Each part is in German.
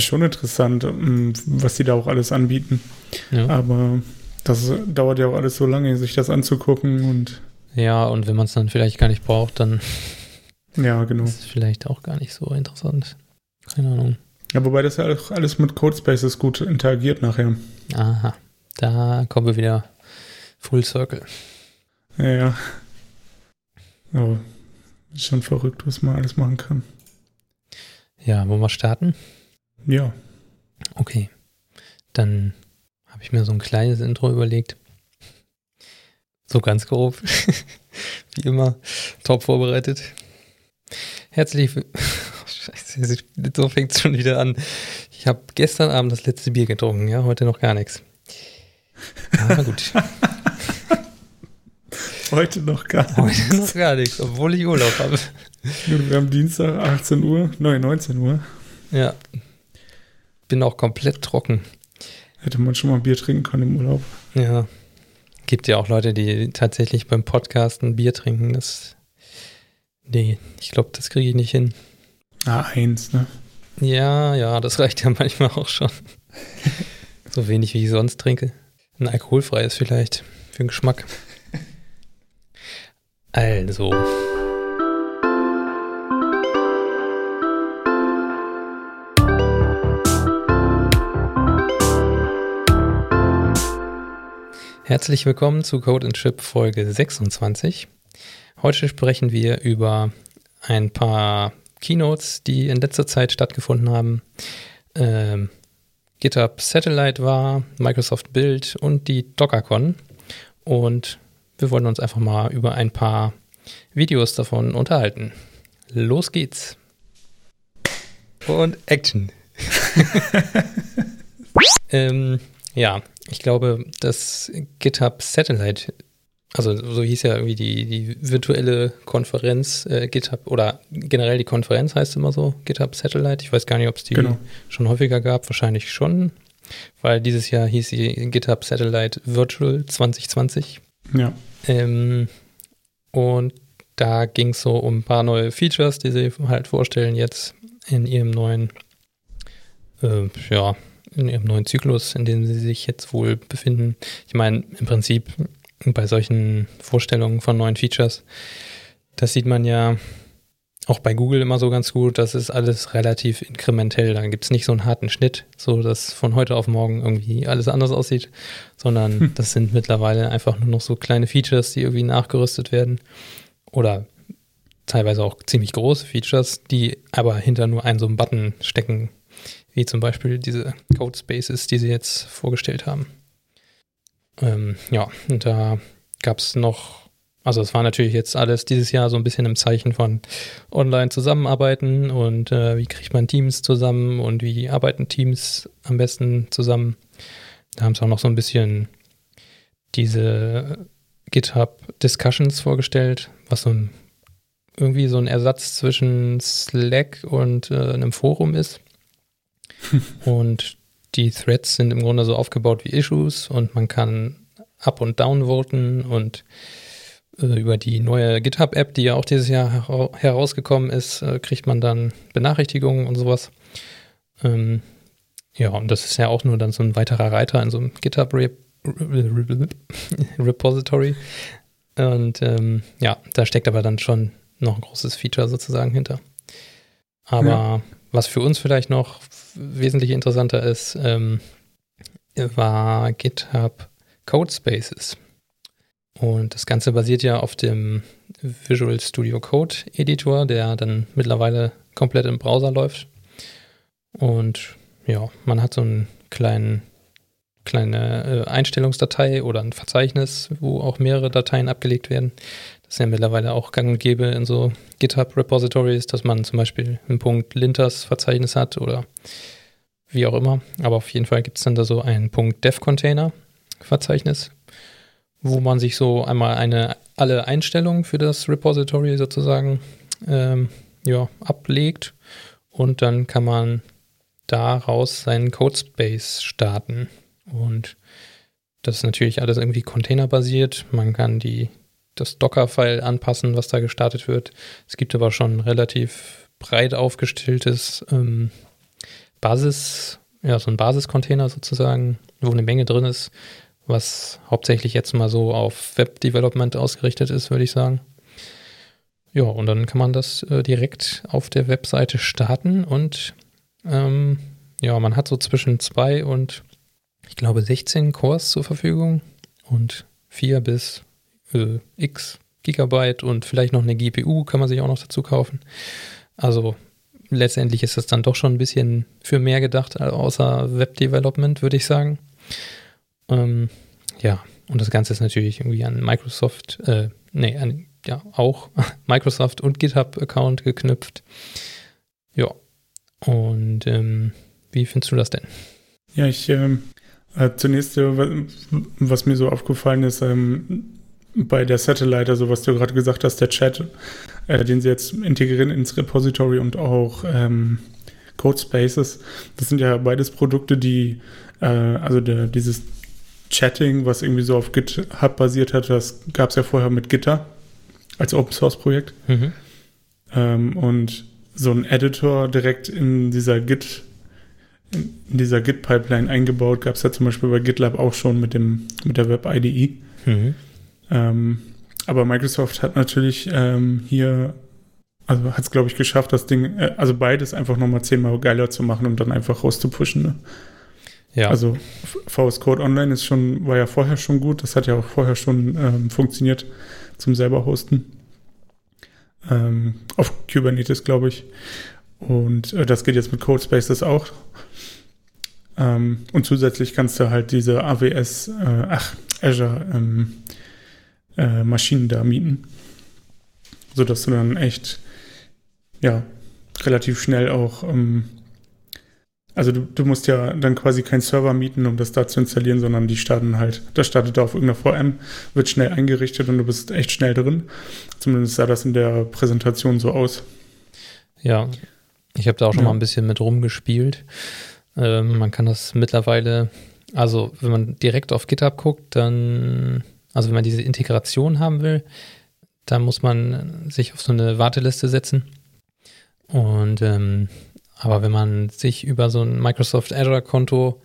ist schon interessant, ähm, was die da auch alles anbieten. Ja. Aber das dauert ja auch alles so lange, sich das anzugucken und. Ja, und wenn man es dann vielleicht gar nicht braucht, dann. Ja, genau. Ist es vielleicht auch gar nicht so interessant. Keine Ahnung. Ja, wobei das ja alles mit Codespaces gut interagiert nachher. Aha. Da kommen wir wieder Full Circle. Ja, ja. Aber ist schon verrückt, was man alles machen kann. Ja, wollen wir starten? Ja. Okay. Dann habe ich mir so ein kleines Intro überlegt. So ganz grob. Wie immer. Top vorbereitet. Herzlich Scheiße, so fängt es schon wieder an. Ich habe gestern Abend das letzte Bier getrunken, ja, heute noch gar nichts. Aber gut. Heute noch gar nichts. Heute noch gar nichts, obwohl ich Urlaub habe. Wir haben Dienstag 18 Uhr, nein, 19 Uhr. Ja. Bin auch komplett trocken. Hätte man schon mal Bier trinken können im Urlaub. Ja. Gibt ja auch Leute, die tatsächlich beim Podcasten Bier trinken. Das. Nee, ich glaube, das kriege ich nicht hin. Ah, eins, ne? Ja, ja, das reicht ja manchmal auch schon. so wenig, wie ich sonst trinke. Ein alkoholfreies vielleicht, für den Geschmack. Also. Herzlich willkommen zu Code and Chip Folge 26. Heute sprechen wir über ein paar Keynotes, die in letzter Zeit stattgefunden haben. Ähm, GitHub Satellite war, Microsoft Build und die DockerCon. Und wir wollen uns einfach mal über ein paar Videos davon unterhalten. Los geht's. Und Action. ähm, ja, ich glaube, das GitHub Satellite also so hieß ja irgendwie die, die virtuelle Konferenz äh, GitHub oder generell die Konferenz heißt immer so, GitHub Satellite. Ich weiß gar nicht, ob es die genau. schon häufiger gab, wahrscheinlich schon, weil dieses Jahr hieß sie GitHub Satellite Virtual 2020. Ja. Ähm, und da ging es so um ein paar neue Features, die sie halt vorstellen jetzt in ihrem neuen, äh, ja, in ihrem neuen Zyklus, in dem sie sich jetzt wohl befinden. Ich meine, im Prinzip bei solchen Vorstellungen von neuen Features, das sieht man ja auch bei Google immer so ganz gut, das ist alles relativ inkrementell. Da gibt es nicht so einen harten Schnitt, so dass von heute auf morgen irgendwie alles anders aussieht, sondern hm. das sind mittlerweile einfach nur noch so kleine Features, die irgendwie nachgerüstet werden. Oder teilweise auch ziemlich große Features, die aber hinter nur einen so einen Button stecken, wie zum Beispiel diese Code Spaces, die sie jetzt vorgestellt haben. Ähm, ja, und da gab es noch, also es war natürlich jetzt alles dieses Jahr so ein bisschen im Zeichen von online zusammenarbeiten und äh, wie kriegt man Teams zusammen und wie arbeiten Teams am besten zusammen. Da haben sie auch noch so ein bisschen diese GitHub Discussions vorgestellt, was so ein, irgendwie so ein Ersatz zwischen Slack und äh, einem Forum ist. und die Threads sind im Grunde so aufgebaut wie Issues und man kann up und down voten und äh, über die neue GitHub-App, die ja auch dieses Jahr her herausgekommen ist, äh, kriegt man dann Benachrichtigungen und sowas. Ähm, ja, und das ist ja auch nur dann so ein weiterer Reiter in so einem GitHub-Repository. Und ähm, ja, da steckt aber dann schon noch ein großes Feature sozusagen hinter. Aber ja. Was für uns vielleicht noch wesentlich interessanter ist, ähm, war GitHub Codespaces. Und das Ganze basiert ja auf dem Visual Studio Code Editor, der dann mittlerweile komplett im Browser läuft. Und ja, man hat so einen kleinen kleine äh, Einstellungsdatei oder ein Verzeichnis, wo auch mehrere Dateien abgelegt werden. Das ist ja mittlerweile auch gang und gäbe in so GitHub-Repositories, dass man zum Beispiel einen Punkt Linters Verzeichnis hat oder wie auch immer. Aber auf jeden Fall gibt es dann da so einen Punkt Dev-Container Verzeichnis, wo man sich so einmal eine, alle Einstellungen für das Repository sozusagen ähm, ja, ablegt und dann kann man daraus seinen Codespace starten. Und das ist natürlich alles irgendwie containerbasiert. Man kann die, das Docker-File anpassen, was da gestartet wird. Es gibt aber schon relativ breit aufgestelltes ähm, Basis, ja, so ein Basiscontainer sozusagen, wo eine Menge drin ist, was hauptsächlich jetzt mal so auf Web-Development ausgerichtet ist, würde ich sagen. Ja, und dann kann man das äh, direkt auf der Webseite starten und ähm, ja, man hat so zwischen zwei und ich glaube 16 Cores zur Verfügung und vier bis äh, x Gigabyte und vielleicht noch eine GPU kann man sich auch noch dazu kaufen. Also letztendlich ist das dann doch schon ein bisschen für mehr gedacht, außer Web-Development, würde ich sagen. Ähm, ja, und das Ganze ist natürlich irgendwie an Microsoft, äh, nee, an, ja, auch Microsoft und GitHub-Account geknüpft. Ja, und ähm, wie findest du das denn? Ja, ich, ähm, äh, zunächst, äh, was mir so aufgefallen ist, ähm, bei der Satellite, also was du gerade gesagt hast, der Chat, äh, den sie jetzt integrieren ins Repository und auch ähm, Codespaces, das sind ja beides Produkte, die, äh, also der, dieses Chatting, was irgendwie so auf GitHub basiert hat, das gab es ja vorher mit Gitter als Open Source Projekt. Mhm. Ähm, und so ein Editor direkt in dieser Git in dieser Git-Pipeline eingebaut, gab es ja zum Beispiel bei GitLab auch schon mit dem mit der Web IDE. Mhm. Ähm, aber Microsoft hat natürlich ähm, hier, also hat es, glaube ich, geschafft, das Ding, äh, also beides einfach nochmal zehnmal geiler zu machen und dann einfach rauszupushen. Ne? Ja. Also VS Code Online ist schon, war ja vorher schon gut, das hat ja auch vorher schon ähm, funktioniert zum selber hosten. Ähm, auf Kubernetes, glaube ich. Und äh, das geht jetzt mit Codespaces auch. Ähm, und zusätzlich kannst du halt diese AWS, äh, ach, Azure ähm, äh, Maschinen da mieten. Sodass du dann echt, ja, relativ schnell auch, ähm, also du, du, musst ja dann quasi keinen Server mieten, um das da zu installieren, sondern die starten halt, das startet da auf irgendeiner VM, wird schnell eingerichtet und du bist echt schnell drin. Zumindest sah das in der Präsentation so aus. Ja, ich habe da auch schon ja. mal ein bisschen mit rumgespielt. Ähm, man kann das mittlerweile, also wenn man direkt auf GitHub guckt, dann also wenn man diese Integration haben will, dann muss man sich auf so eine Warteliste setzen. Und ähm, aber wenn man sich über so ein Microsoft Azure-Konto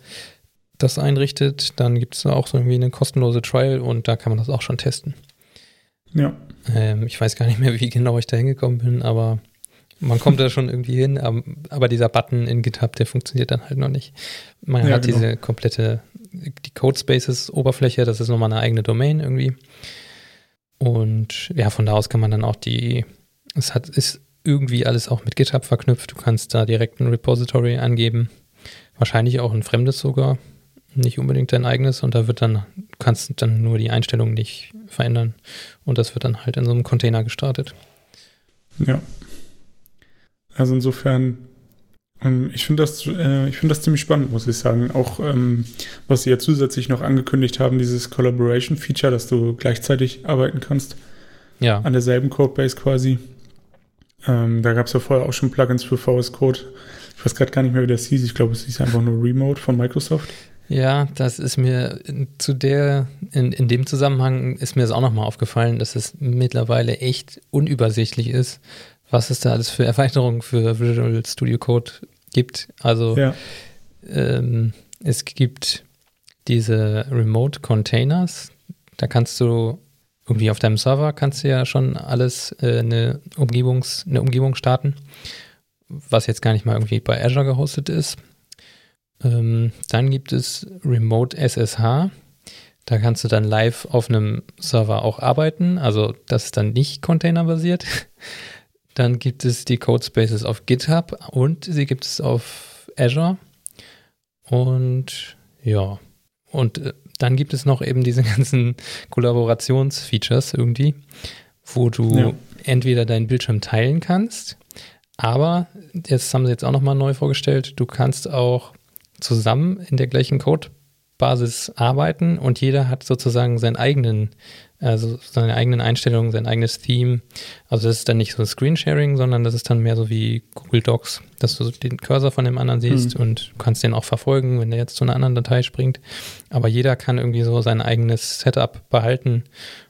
das einrichtet, dann gibt es auch so irgendwie eine kostenlose Trial und da kann man das auch schon testen. Ja. Ähm, ich weiß gar nicht mehr, wie genau ich da hingekommen bin, aber man kommt da schon irgendwie hin, aber dieser Button in GitHub, der funktioniert dann halt noch nicht. Man ja, hat genau. diese komplette, die Codespaces-Oberfläche, das ist nochmal eine eigene Domain irgendwie. Und ja, von da aus kann man dann auch die, es hat, ist irgendwie alles auch mit GitHub verknüpft. Du kannst da direkt ein Repository angeben. Wahrscheinlich auch ein fremdes sogar, nicht unbedingt dein eigenes. Und da wird dann, du kannst dann nur die Einstellungen nicht verändern. Und das wird dann halt in so einem Container gestartet. Ja, also insofern, ich finde das, äh, ich das ziemlich spannend, muss ich sagen. Auch ähm, was sie ja zusätzlich noch angekündigt haben, dieses Collaboration-Feature, dass du gleichzeitig arbeiten kannst. Ja. An derselben Codebase quasi. Ähm, da gab es ja vorher auch schon Plugins für VS Code. Ich weiß gerade gar nicht mehr, wie das hieß. Ich glaube, es hieß einfach nur Remote von Microsoft. Ja, das ist mir zu der, in, in dem Zusammenhang ist mir das auch nochmal aufgefallen, dass es mittlerweile echt unübersichtlich ist, was es da alles für Erweiterungen für Visual Studio Code gibt. Also ja. ähm, es gibt diese Remote Containers. Da kannst du irgendwie auf deinem Server kannst du ja schon alles äh, eine, Umgebungs-, eine Umgebung starten, was jetzt gar nicht mal irgendwie bei Azure gehostet ist. Ähm, dann gibt es Remote SSH. Da kannst du dann live auf einem Server auch arbeiten. Also das ist dann nicht containerbasiert. Dann gibt es die Codespaces auf GitHub und sie gibt es auf Azure. Und ja, und äh, dann gibt es noch eben diese ganzen Kollaborationsfeatures irgendwie, wo du ja. entweder deinen Bildschirm teilen kannst, aber jetzt haben sie jetzt auch nochmal neu vorgestellt, du kannst auch zusammen in der gleichen Codebasis arbeiten und jeder hat sozusagen seinen eigenen also seine eigenen Einstellungen, sein eigenes Theme. Also das ist dann nicht so Screensharing, sondern das ist dann mehr so wie Google Docs, dass du den Cursor von dem anderen siehst mhm. und kannst den auch verfolgen, wenn der jetzt zu einer anderen Datei springt. Aber jeder kann irgendwie so sein eigenes Setup behalten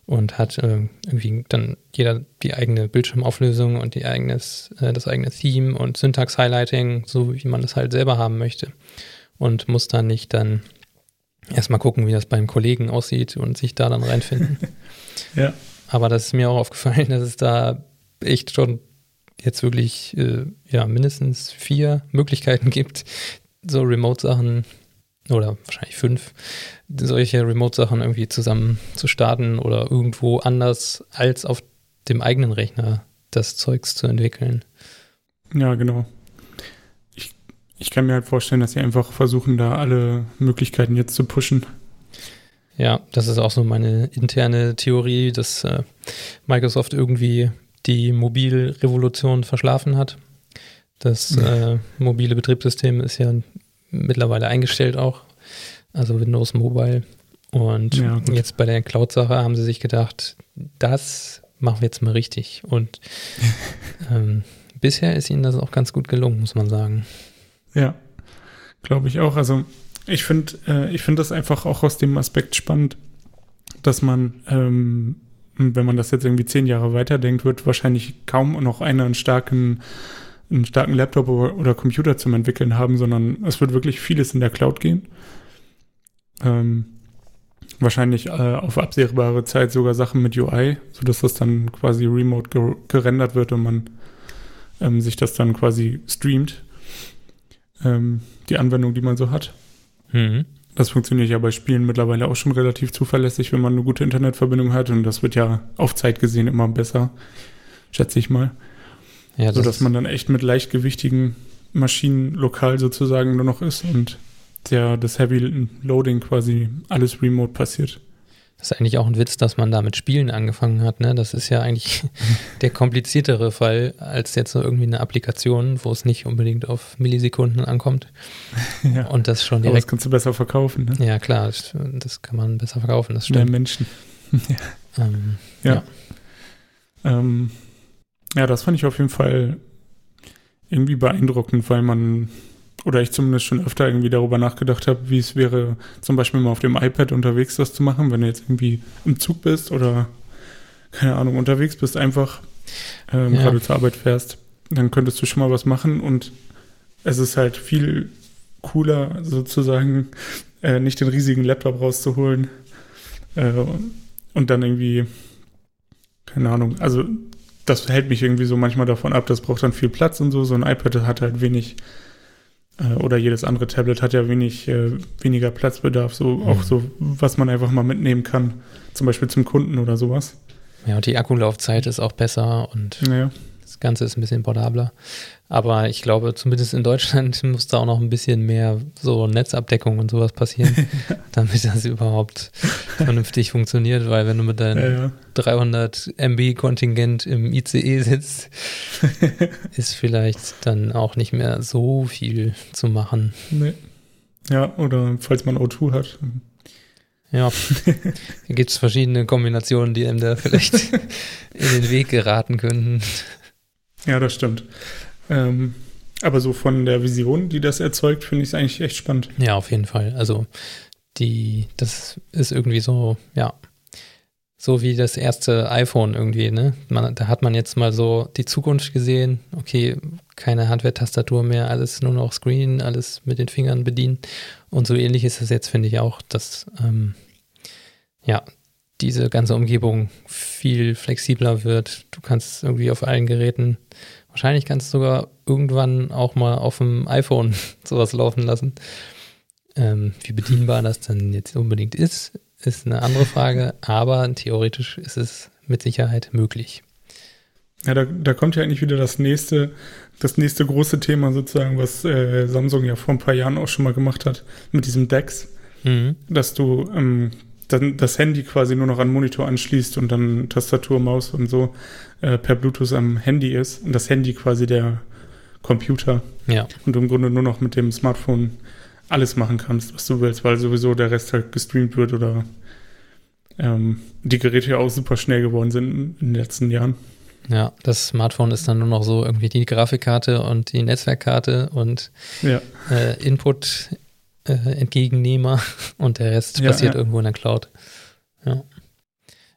und hat äh, irgendwie dann jeder die eigene Bildschirmauflösung und die eigenes, äh, das eigene Theme und Syntax-Highlighting, so wie man das halt selber haben möchte. Und muss dann nicht dann erstmal gucken, wie das beim Kollegen aussieht und sich da dann reinfinden. ja. Aber das ist mir auch aufgefallen, dass es da echt schon jetzt wirklich äh, ja mindestens vier Möglichkeiten gibt, so Remote-Sachen oder wahrscheinlich fünf, solche Remote-Sachen irgendwie zusammen zu starten oder irgendwo anders als auf dem eigenen Rechner das Zeugs zu entwickeln. Ja, genau. Ich, kann mir halt vorstellen, dass sie einfach versuchen, da alle Möglichkeiten jetzt zu pushen. Ja, das ist auch so meine interne Theorie, dass äh, Microsoft irgendwie die Mobilrevolution verschlafen hat. Das äh, mobile Betriebssystem ist ja mittlerweile eingestellt auch, also Windows Mobile. Und ja, jetzt bei der Cloud-Sache haben sie sich gedacht, das machen wir jetzt mal richtig. Und ähm, bisher ist ihnen das auch ganz gut gelungen, muss man sagen. Ja, glaube ich auch. Also ich finde äh, ich finde das einfach auch aus dem Aspekt spannend, dass man, ähm, wenn man das jetzt irgendwie zehn Jahre weiterdenkt, wird wahrscheinlich kaum noch einer einen starken einen starken Laptop oder Computer zum Entwickeln haben, sondern es wird wirklich vieles in der Cloud gehen. Ähm, wahrscheinlich äh, auf absehbare Zeit sogar Sachen mit UI, sodass das dann quasi remote ger gerendert wird und man ähm, sich das dann quasi streamt. Ähm, die Anwendung, die man so hat. Mhm. Das funktioniert ja bei Spielen mittlerweile auch schon relativ zuverlässig, wenn man eine gute Internetverbindung hat und das wird ja auf Zeit gesehen immer besser, schätze ich mal. Ja, das so dass man dann echt mit leichtgewichtigen Maschinen lokal sozusagen nur noch ist und der, das Heavy Loading quasi alles remote passiert. Das ist eigentlich auch ein Witz, dass man da mit Spielen angefangen hat. Ne? Das ist ja eigentlich der kompliziertere Fall als jetzt so irgendwie eine Applikation, wo es nicht unbedingt auf Millisekunden ankommt. Ja, und das schon direkt. Aber das kannst du besser verkaufen. Ne? Ja, klar, das kann man besser verkaufen. Das stimmt. Mehr Menschen. ja. Ähm, ja. Ja. Ähm, ja, das fand ich auf jeden Fall irgendwie beeindruckend, weil man, oder ich zumindest schon öfter irgendwie darüber nachgedacht habe, wie es wäre, zum Beispiel mal auf dem iPad unterwegs das zu machen, wenn du jetzt irgendwie im Zug bist oder, keine Ahnung, unterwegs bist, einfach ähm, ja. gerade zur Arbeit fährst, dann könntest du schon mal was machen und es ist halt viel cooler, sozusagen, äh, nicht den riesigen Laptop rauszuholen äh, und dann irgendwie, keine Ahnung, also das hält mich irgendwie so manchmal davon ab, das braucht dann viel Platz und so. So ein iPad hat halt wenig, oder jedes andere Tablet hat ja wenig, äh, weniger Platzbedarf, so mhm. auch so, was man einfach mal mitnehmen kann, zum Beispiel zum Kunden oder sowas. Ja, und die Akkulaufzeit ist auch besser und ja. Das Ganze ist ein bisschen portabler. Aber ich glaube, zumindest in Deutschland muss da auch noch ein bisschen mehr so Netzabdeckung und sowas passieren, damit das überhaupt vernünftig funktioniert. Weil wenn du mit deinem ja, ja. 300 MB Kontingent im ICE sitzt, ist vielleicht dann auch nicht mehr so viel zu machen. Nee. Ja, oder falls man O2 hat. Ja, da gibt es verschiedene Kombinationen, die einem da vielleicht in den Weg geraten könnten. Ja, das stimmt. Ähm, aber so von der Vision, die das erzeugt, finde ich es eigentlich echt spannend. Ja, auf jeden Fall. Also die, das ist irgendwie so, ja, so wie das erste iPhone irgendwie, ne? Man, da hat man jetzt mal so die Zukunft gesehen. Okay, keine Hardware-Tastatur mehr, alles nur noch Screen, alles mit den Fingern bedienen. Und so ähnlich ist es jetzt, finde ich auch, dass ähm, ja, diese ganze Umgebung viel flexibler wird. Du kannst irgendwie auf allen Geräten Wahrscheinlich kannst du sogar irgendwann auch mal auf dem iPhone sowas laufen lassen. Ähm, wie bedienbar das dann jetzt unbedingt ist, ist eine andere Frage, aber theoretisch ist es mit Sicherheit möglich. Ja, da, da kommt ja eigentlich wieder das nächste, das nächste große Thema sozusagen, was äh, Samsung ja vor ein paar Jahren auch schon mal gemacht hat, mit diesem DeX, mhm. dass du ähm, dann das Handy quasi nur noch an Monitor anschließt und dann Tastatur, Maus und so äh, per Bluetooth am Handy ist und das Handy quasi der Computer. Ja. Und du im Grunde nur noch mit dem Smartphone alles machen kannst, was du willst, weil sowieso der Rest halt gestreamt wird oder ähm, die Geräte ja auch super schnell geworden sind in den letzten Jahren. Ja, das Smartphone ist dann nur noch so irgendwie die Grafikkarte und die Netzwerkkarte und ja. äh, Input äh, Entgegennehmer und der Rest ja, passiert ja. irgendwo in der Cloud. Ja.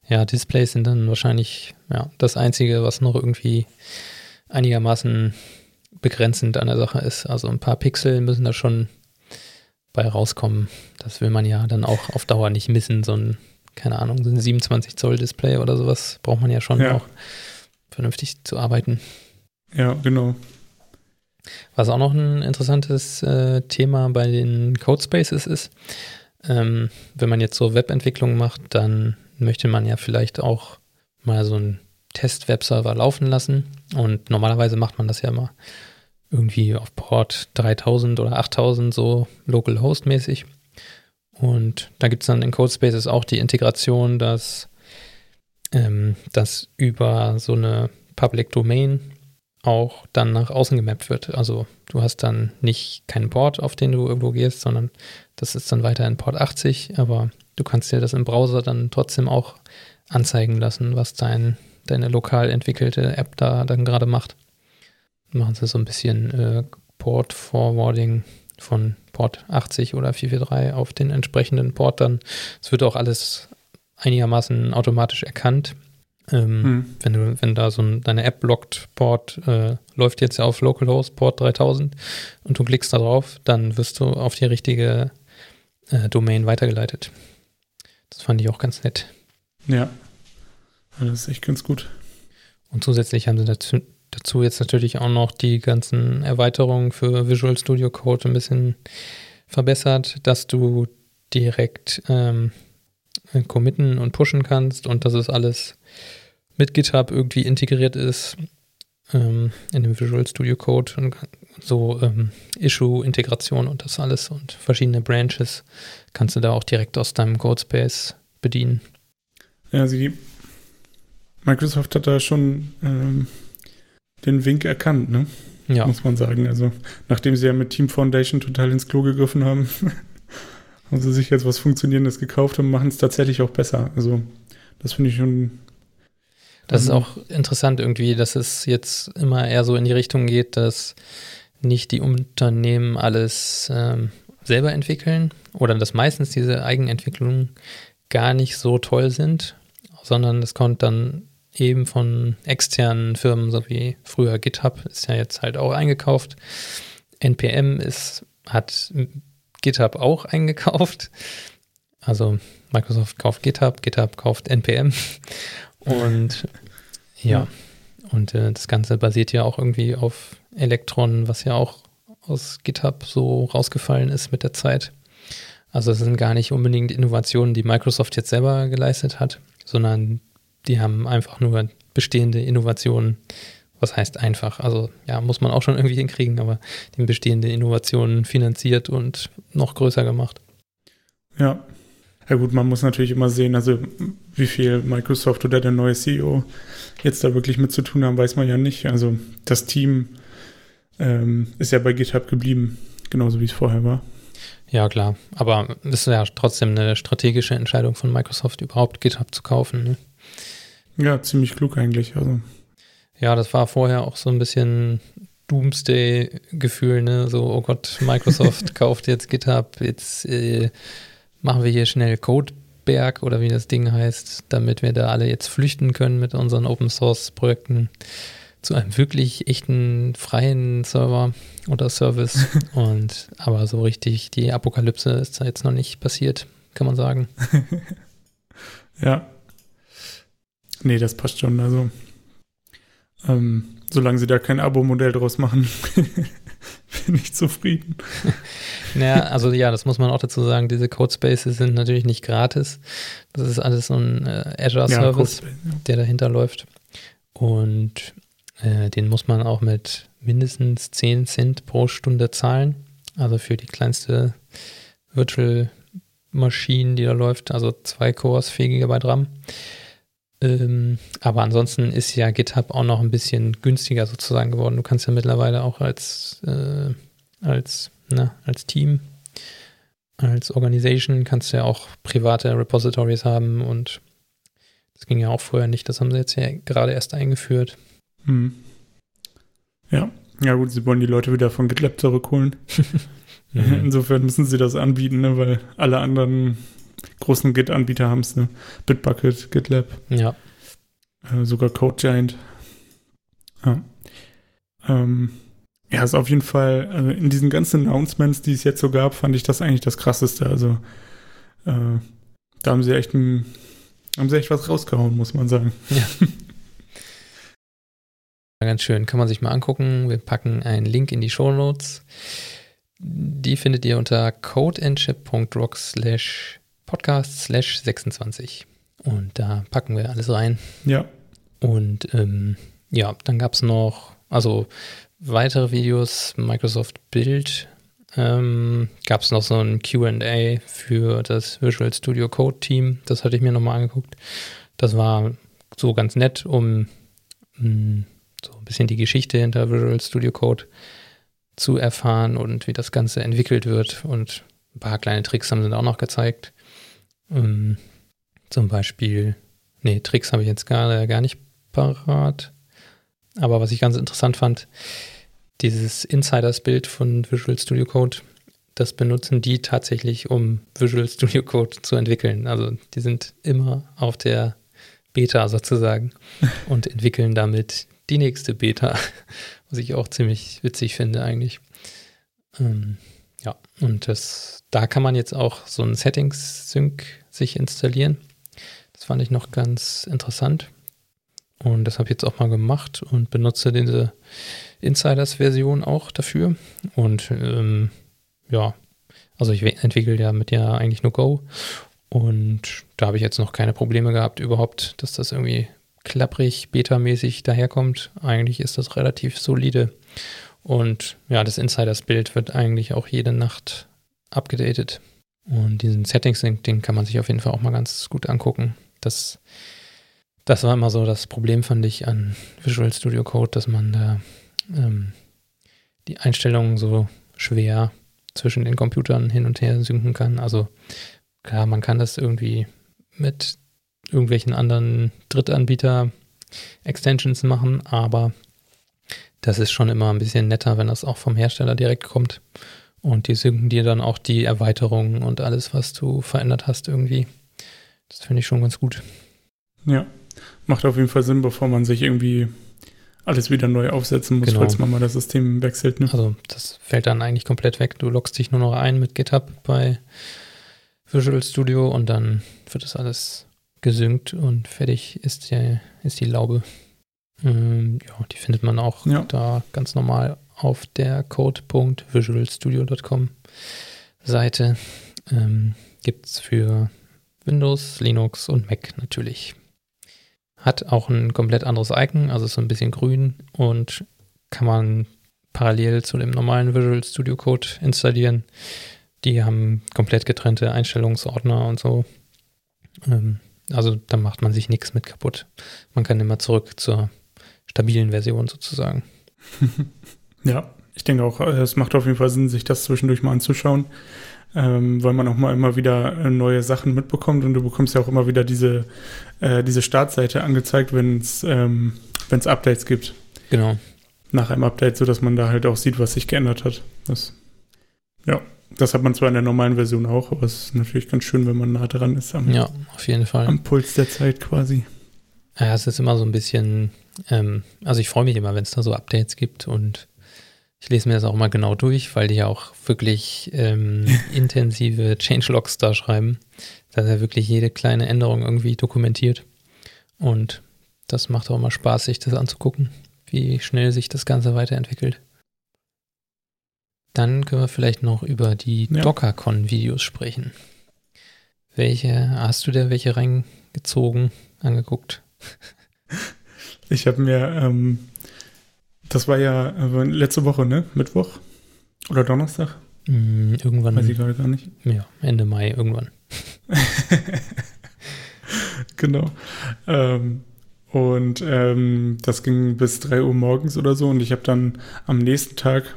Ja, Displays sind dann wahrscheinlich ja, das Einzige, was noch irgendwie einigermaßen begrenzend an der Sache ist. Also ein paar Pixel müssen da schon bei rauskommen. Das will man ja dann auch auf Dauer nicht missen. So ein, keine Ahnung, so ein 27 Zoll Display oder sowas braucht man ja schon ja. auch vernünftig zu arbeiten. Ja, genau. Was auch noch ein interessantes äh, Thema bei den Codespaces ist, ähm, wenn man jetzt so Webentwicklung macht, dann möchte man ja vielleicht auch mal so einen Test-Webserver laufen lassen. Und normalerweise macht man das ja immer irgendwie auf Port 3000 oder 8000 so local host mäßig. Und da gibt es dann in Codespaces auch die Integration, dass ähm, das über so eine Public Domain auch dann nach außen gemappt wird. Also du hast dann nicht keinen Port, auf den du irgendwo gehst, sondern das ist dann weiter in Port 80, aber du kannst dir das im Browser dann trotzdem auch anzeigen lassen, was dein, deine lokal entwickelte App da dann gerade macht. Machen sie so ein bisschen äh, Port Forwarding von Port 80 oder 443 auf den entsprechenden Port dann. Es wird auch alles einigermaßen automatisch erkannt ähm, hm. wenn, du, wenn da so ein, deine App lockt, Port äh, läuft jetzt ja auf Localhost Port 3000 und du klickst da drauf, dann wirst du auf die richtige äh, Domain weitergeleitet. Das fand ich auch ganz nett. Ja, das ist echt ganz gut. Und zusätzlich haben sie dazu, dazu jetzt natürlich auch noch die ganzen Erweiterungen für Visual Studio Code ein bisschen verbessert, dass du direkt ähm, committen und pushen kannst und das ist alles mit GitHub irgendwie integriert ist ähm, in dem Visual Studio Code und so ähm, Issue-Integration und das alles und verschiedene Branches kannst du da auch direkt aus deinem Codespace bedienen. Ja, sie Microsoft hat da schon ähm, den Wink erkannt, ne? Ja. Muss man sagen. Also, nachdem sie ja mit Team Foundation total ins Klo gegriffen haben, haben sie sich jetzt was Funktionierendes gekauft und machen es tatsächlich auch besser. Also, das finde ich schon das ist mhm. auch interessant irgendwie, dass es jetzt immer eher so in die Richtung geht, dass nicht die Unternehmen alles ähm, selber entwickeln oder dass meistens diese Eigenentwicklungen gar nicht so toll sind, sondern es kommt dann eben von externen Firmen, so wie früher GitHub ist ja jetzt halt auch eingekauft. NPM ist, hat GitHub auch eingekauft. Also Microsoft kauft GitHub, GitHub kauft NPM und ja, und äh, das Ganze basiert ja auch irgendwie auf Electron, was ja auch aus GitHub so rausgefallen ist mit der Zeit. Also es sind gar nicht unbedingt Innovationen, die Microsoft jetzt selber geleistet hat, sondern die haben einfach nur bestehende Innovationen, was heißt einfach, also ja, muss man auch schon irgendwie hinkriegen, aber die bestehende Innovationen finanziert und noch größer gemacht. Ja, ja gut, man muss natürlich immer sehen, also wie viel Microsoft oder der neue CEO jetzt da wirklich mit zu tun haben, weiß man ja nicht. Also das Team ähm, ist ja bei GitHub geblieben, genauso wie es vorher war. Ja, klar. Aber es ist ja trotzdem eine strategische Entscheidung von Microsoft, überhaupt GitHub zu kaufen. Ne? Ja, ziemlich klug eigentlich. Also. Ja, das war vorher auch so ein bisschen Doomsday-Gefühl, ne? So, oh Gott, Microsoft kauft jetzt GitHub, jetzt äh, machen wir hier schnell Codeberg oder wie das Ding heißt, damit wir da alle jetzt flüchten können mit unseren Open Source Projekten zu einem wirklich echten freien Server oder Service. Und aber so richtig die Apokalypse ist da jetzt noch nicht passiert, kann man sagen. ja. Nee, das passt schon. Also, ähm, solange sie da kein Abo-Modell draus machen, bin ich zufrieden. Naja, also ja, das muss man auch dazu sagen, diese Codespaces sind natürlich nicht gratis. Das ist alles so ein äh, Azure-Service, ja, ja. der dahinter läuft. Und äh, den muss man auch mit mindestens 10 Cent pro Stunde zahlen. Also für die kleinste Virtual Maschine, die da läuft, also zwei Cores, 4 GB RAM. Ähm, aber ansonsten ist ja GitHub auch noch ein bisschen günstiger sozusagen geworden. Du kannst ja mittlerweile auch als, äh, als, na, als Team als Organisation kannst du ja auch private Repositories haben und das ging ja auch vorher nicht. Das haben sie jetzt ja gerade erst eingeführt. Hm. Ja, ja gut, sie wollen die Leute wieder von GitLab zurückholen. mhm. Insofern müssen sie das anbieten, ne? weil alle anderen großen Git-Anbieter haben es. Ne? Bitbucket, GitLab. Ja. Äh, sogar CodeGiant. Ja. Ähm, ja, ist auf jeden Fall, also in diesen ganzen Announcements, die es jetzt so gab, fand ich das eigentlich das krasseste. Also äh, da haben sie echt ein, haben sie echt was rausgehauen, muss man sagen. Ja. Ganz schön, kann man sich mal angucken. Wir packen einen Link in die Show Notes. Die findet ihr unter codeandchip.rock slash podcast slash 26. Und da packen wir alles rein. Ja. Und ähm, ja, dann gab es noch, also weitere Videos, Microsoft Build, ähm, gab es noch so ein QA für das Visual Studio Code Team. Das hatte ich mir nochmal angeguckt. Das war so ganz nett, um mh, hm, so ein bisschen die Geschichte hinter Visual Studio Code zu erfahren und wie das Ganze entwickelt wird. Und ein paar kleine Tricks haben sie auch noch gezeigt. Ähm, zum Beispiel, nee, Tricks habe ich jetzt gar, gar nicht parat. Aber was ich ganz interessant fand, dieses Insiders-Bild von Visual Studio Code, das benutzen die tatsächlich, um Visual Studio Code zu entwickeln. Also die sind immer auf der Beta sozusagen und entwickeln damit die nächste Beta, was ich auch ziemlich witzig finde eigentlich. Ähm, ja, und das, da kann man jetzt auch so ein Settings-Sync sich installieren. Das fand ich noch ganz interessant. Und das habe ich jetzt auch mal gemacht und benutze diese Insiders-Version auch dafür. Und ähm, ja, also ich entwickle ja mit ja eigentlich nur Go. Und da habe ich jetzt noch keine Probleme gehabt überhaupt, dass das irgendwie klapprig, betamäßig daherkommt. Eigentlich ist das relativ solide. Und ja, das Insiders-Bild wird eigentlich auch jede Nacht abgedatet. Und diesen Settings-Link, den kann man sich auf jeden Fall auch mal ganz gut angucken. Das das war immer so das Problem, fand ich, an Visual Studio Code, dass man da ähm, die Einstellungen so schwer zwischen den Computern hin und her synken kann. Also klar, man kann das irgendwie mit irgendwelchen anderen Drittanbieter-Extensions machen, aber das ist schon immer ein bisschen netter, wenn das auch vom Hersteller direkt kommt. Und die synken dir dann auch die Erweiterungen und alles, was du verändert hast, irgendwie. Das finde ich schon ganz gut. Ja, Macht auf jeden Fall Sinn, bevor man sich irgendwie alles wieder neu aufsetzen muss, genau. falls man mal das System wechselt. Ne? Also das fällt dann eigentlich komplett weg. Du loggst dich nur noch ein mit GitHub bei Visual Studio und dann wird das alles gesynkt und fertig ist die, ist die Laube. Ähm, ja, die findet man auch ja. da ganz normal auf der code.visualstudio.com Seite. Ähm, Gibt es für Windows, Linux und Mac natürlich. Hat auch ein komplett anderes Icon, also so ein bisschen grün und kann man parallel zu dem normalen Visual Studio Code installieren. Die haben komplett getrennte Einstellungsordner und so. Ähm, also da macht man sich nichts mit kaputt. Man kann immer zurück zur stabilen Version sozusagen. ja, ich denke auch, äh, es macht auf jeden Fall Sinn, sich das zwischendurch mal anzuschauen ähm, weil man auch mal immer wieder äh, neue Sachen mitbekommt und du bekommst ja auch immer wieder diese, äh, diese Startseite angezeigt, wenn es ähm, Updates gibt. Genau. Nach einem Update, sodass man da halt auch sieht, was sich geändert hat. Das, ja, das hat man zwar in der normalen Version auch, aber es ist natürlich ganz schön, wenn man nah dran ist am, ja, auf jeden Fall. am Puls der Zeit quasi. Ja, es ist immer so ein bisschen, ähm, also ich freue mich immer, wenn es da so Updates gibt und ich lese mir das auch mal genau durch, weil die ja auch wirklich ähm, intensive Changelogs da schreiben, dass er wirklich jede kleine Änderung irgendwie dokumentiert. Und das macht auch immer Spaß, sich das anzugucken, wie schnell sich das Ganze weiterentwickelt. Dann können wir vielleicht noch über die ja. DockerCon-Videos sprechen. Welche, hast du da welche reingezogen, angeguckt? Ich habe mir ähm, das war ja äh, letzte Woche, ne? Mittwoch oder Donnerstag? Mm, irgendwann. Weiß ich gerade gar nicht. Ja, Ende Mai irgendwann. genau. Ähm, und ähm, das ging bis 3 Uhr morgens oder so. Und ich habe dann am nächsten Tag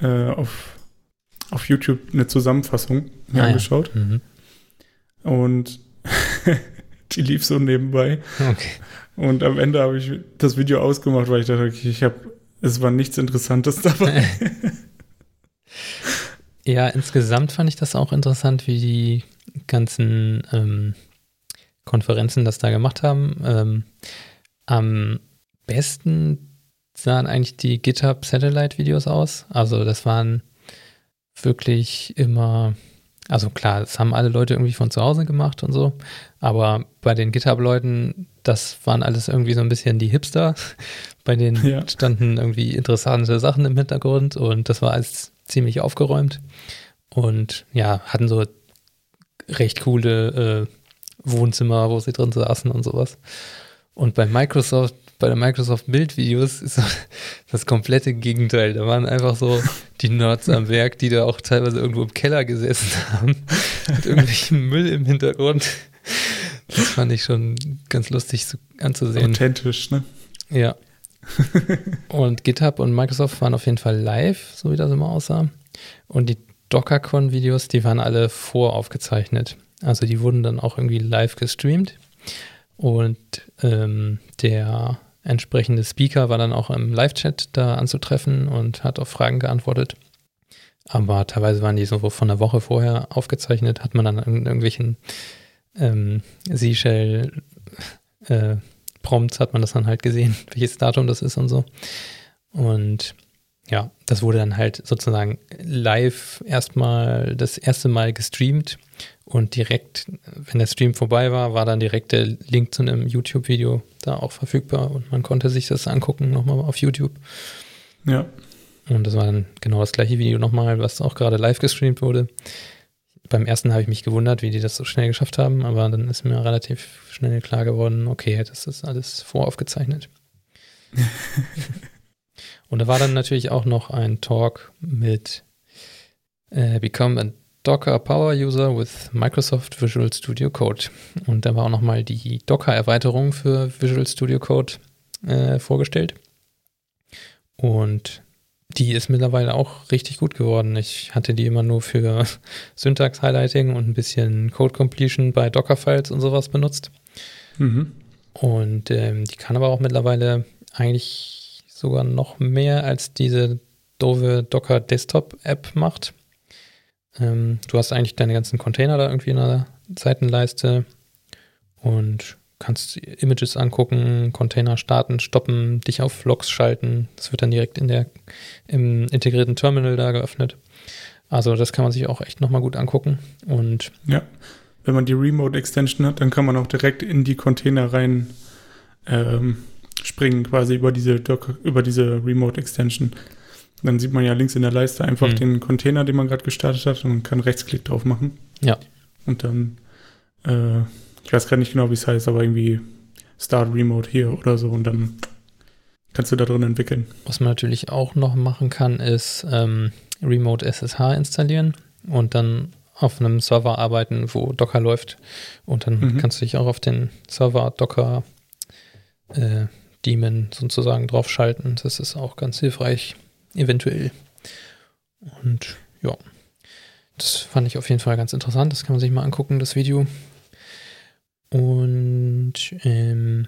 äh, auf, auf auf YouTube eine Zusammenfassung mir ah, angeschaut. Ja. Mhm. Und die lief so nebenbei. Okay. Und am Ende habe ich das Video ausgemacht, weil ich dachte, okay, ich habe, es war nichts Interessantes dabei. ja, insgesamt fand ich das auch interessant, wie die ganzen ähm, Konferenzen das da gemacht haben. Ähm, am besten sahen eigentlich die GitHub Satellite Videos aus. Also das waren wirklich immer, also klar, das haben alle Leute irgendwie von zu Hause gemacht und so, aber bei den GitHub-Leuten, das waren alles irgendwie so ein bisschen die Hipster. Bei denen ja. standen irgendwie interessante Sachen im Hintergrund und das war alles ziemlich aufgeräumt. Und ja, hatten so recht coole äh, Wohnzimmer, wo sie drin saßen und sowas. Und bei Microsoft, bei den Microsoft Bildvideos ist das komplette Gegenteil. Da waren einfach so die Nerds am Werk, die da auch teilweise irgendwo im Keller gesessen haben, mit irgendwelchen Müll im Hintergrund. Das fand ich schon ganz lustig anzusehen. Authentisch, ne? Ja. und GitHub und Microsoft waren auf jeden Fall live, so wie das immer aussah. Und die DockerCon-Videos, die waren alle voraufgezeichnet. Also die wurden dann auch irgendwie live gestreamt. Und ähm, der entsprechende Speaker war dann auch im Live-Chat da anzutreffen und hat auf Fragen geantwortet. Aber teilweise waren die so von einer Woche vorher aufgezeichnet, hat man dann in irgendwelchen ähm, Seashell äh, hat man das dann halt gesehen, welches Datum das ist und so. Und ja, das wurde dann halt sozusagen live erstmal das erste Mal gestreamt und direkt, wenn der Stream vorbei war, war dann direkt der Link zu einem YouTube-Video da auch verfügbar und man konnte sich das angucken nochmal auf YouTube. Ja. Und das war dann genau das gleiche Video nochmal, was auch gerade live gestreamt wurde. Beim ersten habe ich mich gewundert, wie die das so schnell geschafft haben, aber dann ist mir relativ schnell klar geworden, okay, das ist alles voraufgezeichnet. Und da war dann natürlich auch noch ein Talk mit äh, Become a Docker Power User with Microsoft Visual Studio Code. Und da war auch nochmal die Docker-Erweiterung für Visual Studio Code äh, vorgestellt. Und die ist mittlerweile auch richtig gut geworden. Ich hatte die immer nur für Syntax-Highlighting und ein bisschen Code-Completion bei Docker-Files und sowas benutzt. Mhm. Und ähm, die kann aber auch mittlerweile eigentlich sogar noch mehr als diese doofe Docker Desktop App macht. Ähm, du hast eigentlich deine ganzen Container da irgendwie in der Seitenleiste und kannst Images angucken, Container starten, stoppen, dich auf Logs schalten. Das wird dann direkt in der, im integrierten Terminal da geöffnet. Also das kann man sich auch echt nochmal gut angucken. Und ja, wenn man die Remote Extension hat, dann kann man auch direkt in die Container rein ähm, springen, quasi über diese Docker, über diese Remote Extension. Dann sieht man ja links in der Leiste einfach mhm. den Container, den man gerade gestartet hat und kann Rechtsklick drauf machen. Ja. Und dann, äh, ich weiß gerade nicht genau, wie es heißt, aber irgendwie Start Remote hier oder so und dann kannst du da drin entwickeln. Was man natürlich auch noch machen kann, ist ähm, Remote SSH installieren und dann auf einem Server arbeiten, wo Docker läuft. Und dann mhm. kannst du dich auch auf den Server Docker äh, Daemon sozusagen draufschalten. Das ist auch ganz hilfreich, eventuell. Und ja, das fand ich auf jeden Fall ganz interessant. Das kann man sich mal angucken, das Video. Und ähm,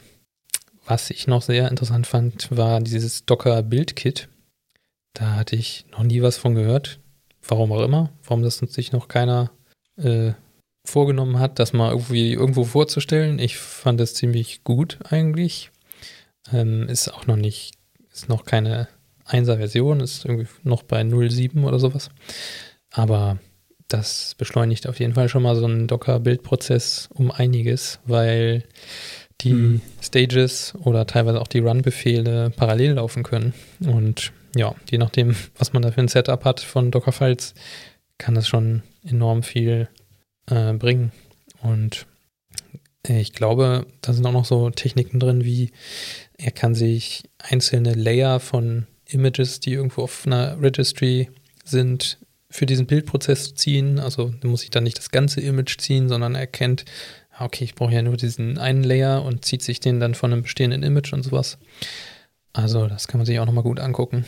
was ich noch sehr interessant fand, war dieses Docker Build Kit. Da hatte ich noch nie was von gehört. Warum auch immer. Warum das sich noch keiner äh, vorgenommen hat, das mal irgendwie irgendwo vorzustellen. Ich fand es ziemlich gut eigentlich. Ähm, ist auch noch nicht, ist noch keine 1er Version, ist irgendwie noch bei 0.7 oder sowas. Aber das beschleunigt auf jeden Fall schon mal so einen Docker-Bildprozess um einiges, weil die mhm. Stages oder teilweise auch die Run-Befehle parallel laufen können. Und ja, je nachdem, was man da für ein Setup hat von Docker-Files, kann das schon enorm viel äh, bringen. Und ich glaube, da sind auch noch so Techniken drin, wie er kann sich einzelne Layer von Images, die irgendwo auf einer Registry sind, für diesen Bildprozess ziehen. Also muss ich dann nicht das ganze Image ziehen, sondern er erkennt, ah, okay, ich brauche ja nur diesen einen Layer und zieht sich den dann von einem bestehenden Image und sowas. Also das kann man sich auch nochmal gut angucken.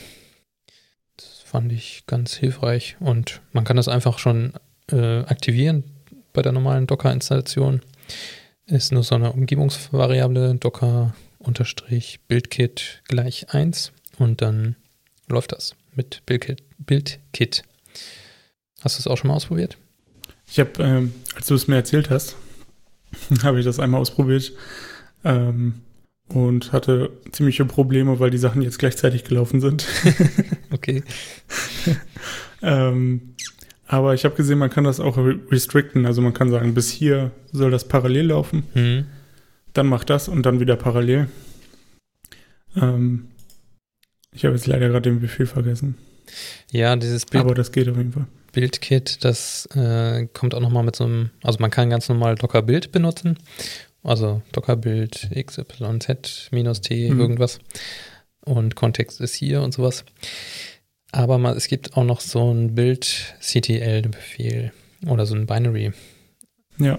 Das fand ich ganz hilfreich. Und man kann das einfach schon äh, aktivieren bei der normalen Docker-Installation. Ist nur so eine Umgebungsvariable Docker-Bildkit gleich 1 und dann läuft das mit Bildkit. Bildkit. Hast du es auch schon mal ausprobiert? Ich habe, ähm, als du es mir erzählt hast, habe ich das einmal ausprobiert ähm, und hatte ziemliche Probleme, weil die Sachen jetzt gleichzeitig gelaufen sind. okay. ähm, aber ich habe gesehen, man kann das auch restricten. Also man kann sagen, bis hier soll das parallel laufen. Mhm. Dann macht das und dann wieder parallel. Ähm, ich habe jetzt leider gerade den Befehl vergessen. Ja, dieses Bild. Aber das geht auf jeden Fall. Bildkit, das äh, kommt auch nochmal mit so einem, also man kann ganz normal Docker Bild benutzen. Also Docker Bild XYZ minus T mhm. irgendwas. Und Kontext ist hier und sowas. Aber mal, es gibt auch noch so ein Bild-CTL-Befehl oder so ein Binary. Ja,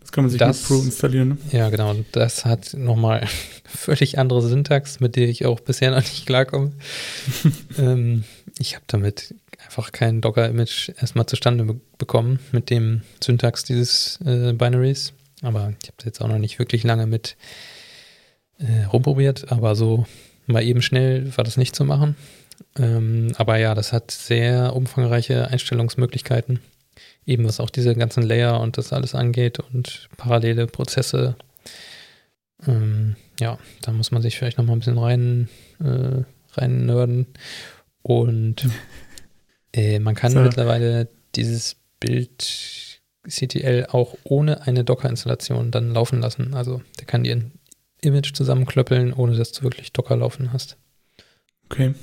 das kann man sich das, mit Pro installieren. Ne? Ja, genau. Das hat nochmal völlig andere Syntax, mit der ich auch bisher noch nicht klarkomme. ähm, ich habe damit einfach kein Docker-Image erstmal zustande be bekommen mit dem Syntax dieses äh, Binaries. Aber ich habe es jetzt auch noch nicht wirklich lange mit äh, rumprobiert. Aber so mal eben schnell war das nicht zu machen. Ähm, aber ja, das hat sehr umfangreiche Einstellungsmöglichkeiten. Eben was auch diese ganzen Layer und das alles angeht und parallele Prozesse. Ähm, ja, da muss man sich vielleicht noch mal ein bisschen rein, äh, rein nerden. Und äh, man kann so. mittlerweile dieses Bild CTL auch ohne eine Docker-Installation dann laufen lassen. Also der kann dir ein Image zusammenklöppeln, ohne dass du wirklich Docker laufen hast. Okay.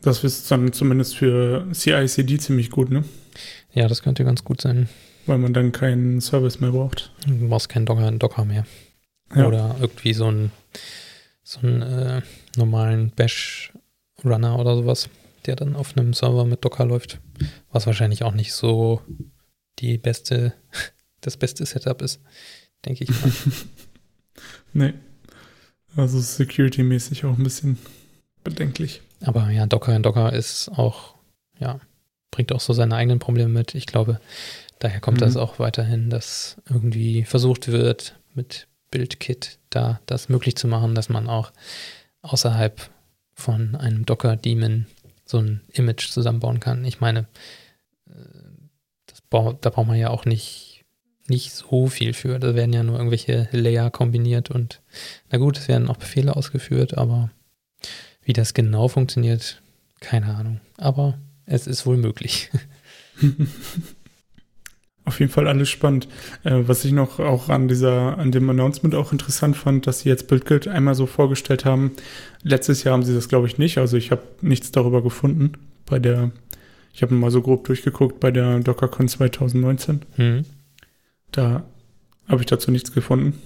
Das ist dann zumindest für CI/CD ziemlich gut, ne? Ja, das könnte ganz gut sein. Weil man dann keinen Service mehr braucht. Du brauchst keinen Docker, Docker mehr. Ja. Oder irgendwie so einen, so einen äh, normalen Bash-Runner oder sowas, der dann auf einem Server mit Docker läuft. Was wahrscheinlich auch nicht so die beste, das beste Setup ist, denke ich mal. nee. Also security-mäßig auch ein bisschen bedenklich. Aber ja, Docker in Docker ist auch, ja, bringt auch so seine eigenen Probleme mit. Ich glaube, daher kommt mhm. das auch weiterhin, dass irgendwie versucht wird, mit BuildKit da das möglich zu machen, dass man auch außerhalb von einem Docker-Daemon so ein Image zusammenbauen kann. Ich meine, äh, das, da braucht man ja auch nicht, nicht so viel für. Da werden ja nur irgendwelche Layer kombiniert und na gut, es werden auch Befehle ausgeführt, aber wie das genau funktioniert, keine Ahnung. Aber es ist wohl möglich. Auf jeden Fall alles spannend. Äh, was ich noch auch an dieser, an dem Announcement auch interessant fand, dass sie jetzt BuildKit einmal so vorgestellt haben. Letztes Jahr haben sie das, glaube ich, nicht. Also ich habe nichts darüber gefunden. Bei der, ich habe mal so grob durchgeguckt bei der DockerCon 2019. Mhm. Da habe ich dazu nichts gefunden.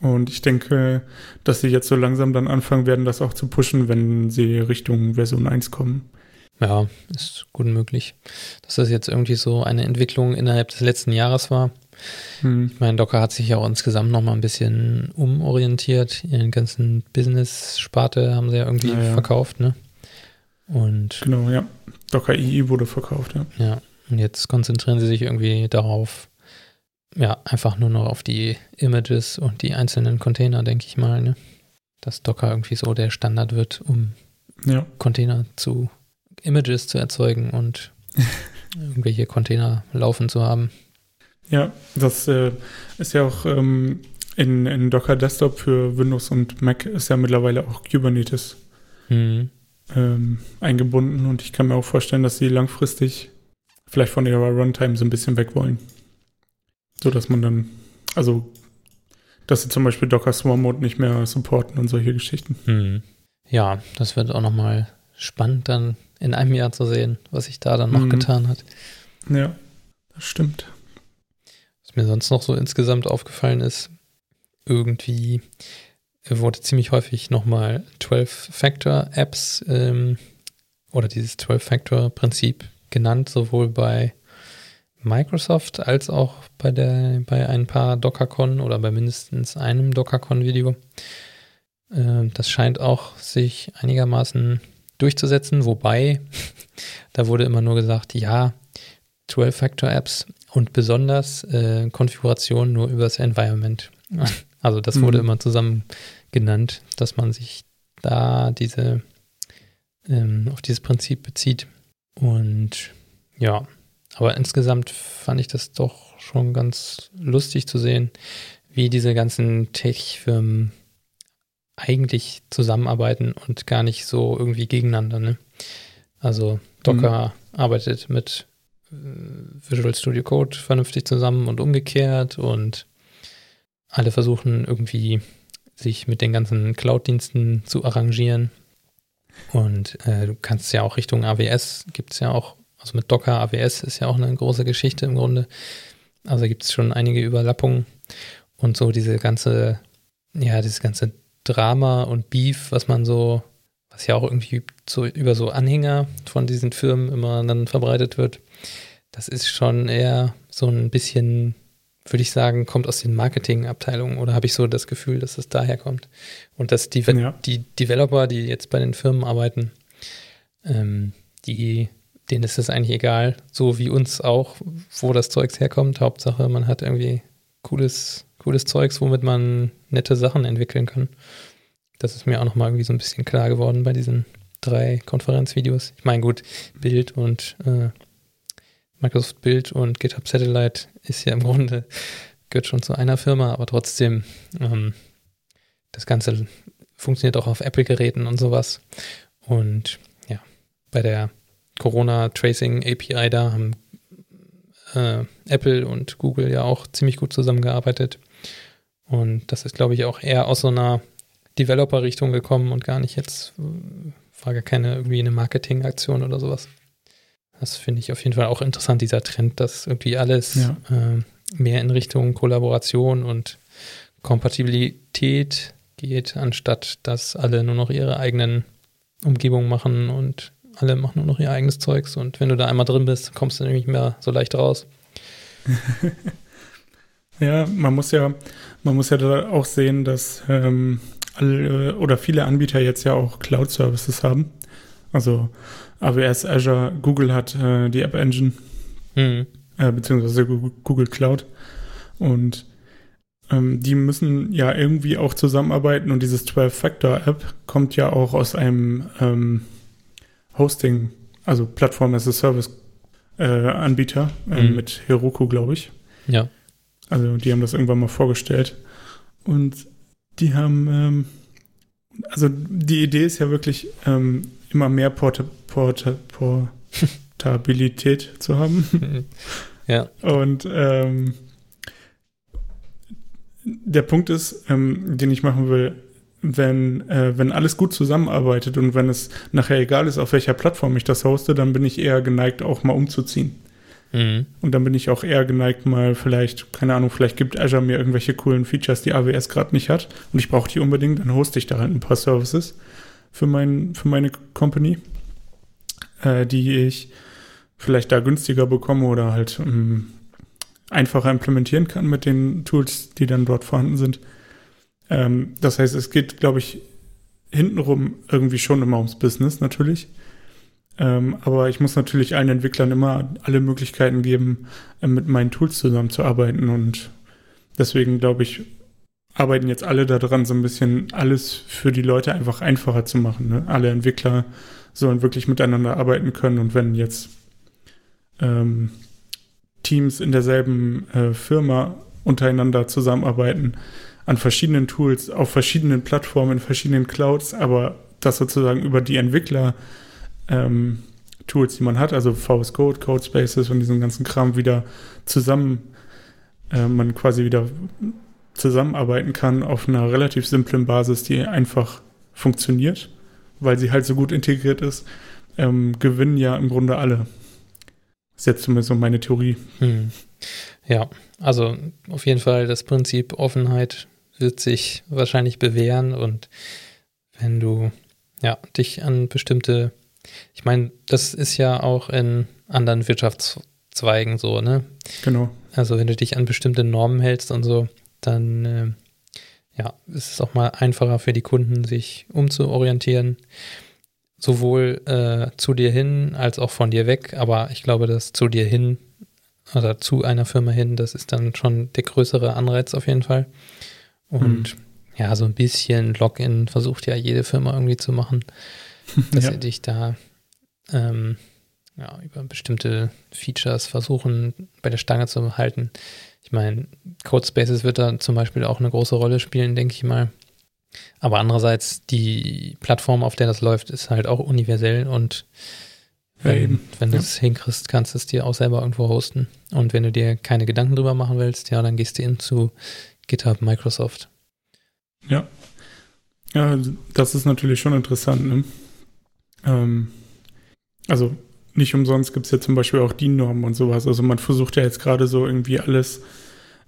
Und ich denke, dass sie jetzt so langsam dann anfangen werden, das auch zu pushen, wenn sie Richtung Version 1 kommen. Ja, ist gut möglich. Dass das jetzt irgendwie so eine Entwicklung innerhalb des letzten Jahres war. Hm. Ich meine, Docker hat sich ja auch insgesamt nochmal ein bisschen umorientiert. Ihren ganzen Business-Sparte haben sie ja irgendwie ja, ja. verkauft, ne? Und genau, ja. Docker II wurde verkauft, ja. Ja, und jetzt konzentrieren sie sich irgendwie darauf, ja, einfach nur noch auf die Images und die einzelnen Container, denke ich mal, ne? Dass Docker irgendwie so der Standard wird, um ja. Container zu, Images zu erzeugen und irgendwelche Container laufen zu haben. Ja, das äh, ist ja auch ähm, in, in Docker Desktop für Windows und Mac ist ja mittlerweile auch Kubernetes mhm. ähm, eingebunden und ich kann mir auch vorstellen, dass sie langfristig vielleicht von ihrer Runtime so ein bisschen weg wollen. So dass man dann, also, dass sie zum Beispiel Docker Swarm Mode nicht mehr supporten und solche Geschichten. Hm. Ja, das wird auch nochmal spannend dann in einem Jahr zu sehen, was sich da dann noch hm. getan hat. Ja, das stimmt. Was mir sonst noch so insgesamt aufgefallen ist, irgendwie wurde ziemlich häufig nochmal 12-Factor-Apps ähm, oder dieses 12-Factor-Prinzip genannt, sowohl bei Microsoft als auch bei, der, bei ein paar DockerCon oder bei mindestens einem DockerCon-Video. Äh, das scheint auch sich einigermaßen durchzusetzen, wobei da wurde immer nur gesagt, ja, 12-Factor-Apps und besonders äh, Konfiguration nur übers Environment. Also das wurde mhm. immer zusammen genannt, dass man sich da diese ähm, auf dieses Prinzip bezieht. Und ja, aber insgesamt fand ich das doch schon ganz lustig zu sehen, wie diese ganzen Tech-Firmen eigentlich zusammenarbeiten und gar nicht so irgendwie gegeneinander. Ne? Also Docker mhm. arbeitet mit äh, Visual Studio Code vernünftig zusammen und umgekehrt und alle versuchen irgendwie sich mit den ganzen Cloud-Diensten zu arrangieren. Und äh, du kannst ja auch Richtung AWS, gibt es ja auch, also mit Docker AWS ist ja auch eine große Geschichte im Grunde. Also gibt es schon einige Überlappungen und so diese ganze, ja, dieses ganze Drama und Beef, was man so, was ja auch irgendwie so über so Anhänger von diesen Firmen immer dann verbreitet wird, das ist schon eher so ein bisschen würde ich sagen, kommt aus den Marketingabteilungen oder habe ich so das Gefühl, dass es daher kommt. Und dass die, ja. die Developer, die jetzt bei den Firmen arbeiten, ähm, die, denen ist es eigentlich egal, so wie uns auch, wo das Zeugs herkommt. Hauptsache, man hat irgendwie cooles, cooles Zeugs, womit man nette Sachen entwickeln kann. Das ist mir auch nochmal irgendwie so ein bisschen klar geworden bei diesen drei Konferenzvideos. Ich meine, gut, Bild und äh, Microsoft Build und GitHub Satellite ist ja im Grunde, gehört schon zu einer Firma, aber trotzdem, ähm, das Ganze funktioniert auch auf Apple-Geräten und sowas. Und ja, bei der Corona Tracing API da haben äh, Apple und Google ja auch ziemlich gut zusammengearbeitet. Und das ist, glaube ich, auch eher aus so einer Developer-Richtung gekommen und gar nicht jetzt, war gar keine irgendwie eine Marketing-Aktion oder sowas. Das finde ich auf jeden Fall auch interessant, dieser Trend, dass irgendwie alles ja. äh, mehr in Richtung Kollaboration und Kompatibilität geht, anstatt dass alle nur noch ihre eigenen Umgebungen machen und alle machen nur noch ihr eigenes Zeugs. Und wenn du da einmal drin bist, kommst du nämlich mehr so leicht raus. ja, man muss ja, man muss ja da auch sehen, dass ähm, alle oder viele Anbieter jetzt ja auch Cloud-Services haben. Also AWS, Azure, Google hat äh, die App Engine, mhm. äh, beziehungsweise Google Cloud. Und ähm, die müssen ja irgendwie auch zusammenarbeiten und dieses 12-Factor-App kommt ja auch aus einem ähm, Hosting, also Plattform as a Service äh, Anbieter äh, mhm. mit Heroku, glaube ich. Ja. Also die haben das irgendwann mal vorgestellt. Und die haben, ähm, also die Idee ist ja wirklich, ähm, immer mehr Port Port Portabilität zu haben. ja. Und ähm, der Punkt ist, ähm, den ich machen will, wenn, äh, wenn alles gut zusammenarbeitet und wenn es nachher egal ist, auf welcher Plattform ich das hoste, dann bin ich eher geneigt, auch mal umzuziehen. Mhm. Und dann bin ich auch eher geneigt, mal vielleicht, keine Ahnung, vielleicht gibt Azure mir irgendwelche coolen Features, die AWS gerade nicht hat und ich brauche die unbedingt, dann hoste ich da halt ein paar Services für, mein, für meine Company, äh, die ich vielleicht da günstiger bekomme oder halt ähm, einfacher implementieren kann mit den Tools, die dann dort vorhanden sind. Ähm, das heißt, es geht, glaube ich, hintenrum irgendwie schon immer ums Business natürlich. Ähm, aber ich muss natürlich allen Entwicklern immer alle Möglichkeiten geben, äh, mit meinen Tools zusammenzuarbeiten. Und deswegen glaube ich, arbeiten jetzt alle daran, so ein bisschen alles für die Leute einfach einfacher zu machen. Ne? Alle Entwickler sollen wirklich miteinander arbeiten können und wenn jetzt ähm, Teams in derselben äh, Firma untereinander zusammenarbeiten, an verschiedenen Tools, auf verschiedenen Plattformen, in verschiedenen Clouds, aber das sozusagen über die Entwickler ähm, Tools, die man hat, also VS Code, Codespaces und diesen ganzen Kram wieder zusammen, äh, man quasi wieder zusammenarbeiten kann auf einer relativ simplen Basis, die einfach funktioniert, weil sie halt so gut integriert ist, ähm, gewinnen ja im Grunde alle. Das ist jetzt zumindest so meine Theorie. Hm. Ja, also auf jeden Fall das Prinzip Offenheit wird sich wahrscheinlich bewähren und wenn du ja dich an bestimmte, ich meine, das ist ja auch in anderen Wirtschaftszweigen so, ne? Genau. Also wenn du dich an bestimmte Normen hältst und so, dann äh, ja, ist es auch mal einfacher für die Kunden, sich umzuorientieren. sowohl äh, zu dir hin als auch von dir weg, aber ich glaube, dass zu dir hin oder zu einer Firma hin, das ist dann schon der größere Anreiz auf jeden Fall. Und mhm. ja, so ein bisschen Login versucht ja jede Firma irgendwie zu machen, dass ja. sie dich da ähm, ja, über bestimmte Features versuchen, bei der Stange zu halten. Ich meine, Codespaces wird da zum Beispiel auch eine große Rolle spielen, denke ich mal. Aber andererseits, die Plattform, auf der das läuft, ist halt auch universell und wenn, ja, wenn du es ja. hinkriegst, kannst du es dir auch selber irgendwo hosten. Und wenn du dir keine Gedanken drüber machen willst, ja, dann gehst du hin zu GitHub Microsoft. Ja. Ja, das ist natürlich schon interessant, ne? Ähm, also nicht umsonst gibt es ja zum Beispiel auch DIN-Normen und sowas. Also man versucht ja jetzt gerade so irgendwie alles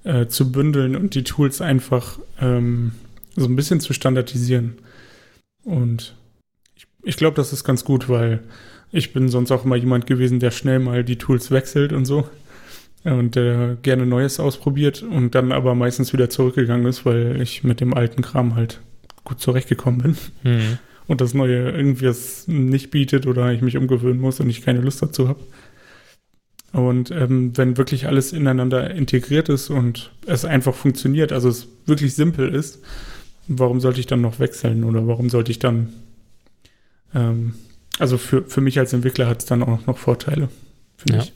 äh, zu bündeln und die Tools einfach ähm, so ein bisschen zu standardisieren. Und ich, ich glaube, das ist ganz gut, weil ich bin sonst auch immer jemand gewesen, der schnell mal die Tools wechselt und so. Und der gerne Neues ausprobiert und dann aber meistens wieder zurückgegangen ist, weil ich mit dem alten Kram halt gut zurechtgekommen bin. Mhm und das Neue irgendwie es nicht bietet oder ich mich umgewöhnen muss und ich keine Lust dazu habe. Und ähm, wenn wirklich alles ineinander integriert ist und es einfach funktioniert, also es wirklich simpel ist, warum sollte ich dann noch wechseln oder warum sollte ich dann, ähm, also für, für mich als Entwickler hat es dann auch noch Vorteile. Ja. Ich.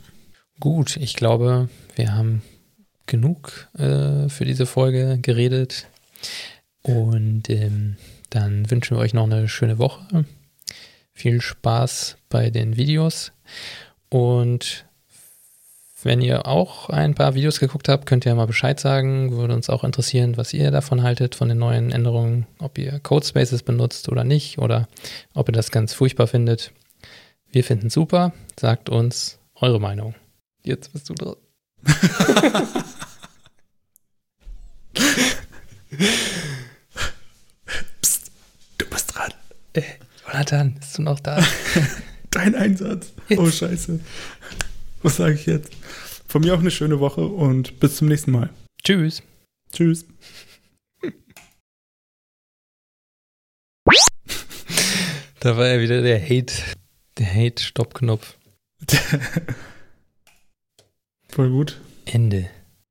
Gut, ich glaube, wir haben genug äh, für diese Folge geredet und ähm, dann wünschen wir euch noch eine schöne Woche. Viel Spaß bei den Videos. Und wenn ihr auch ein paar Videos geguckt habt, könnt ihr mal Bescheid sagen. Würde uns auch interessieren, was ihr davon haltet, von den neuen Änderungen, ob ihr Codespaces benutzt oder nicht, oder ob ihr das ganz furchtbar findet. Wir finden es super. Sagt uns eure Meinung. Jetzt bist du dran. Äh, Jonathan, bist du noch da? Dein Einsatz. Jetzt. Oh, scheiße. Was sage ich jetzt? Von mir auch eine schöne Woche und bis zum nächsten Mal. Tschüss. Tschüss. Da war ja wieder der Hate, der Hate-Stoppknopf. Voll gut. Ende.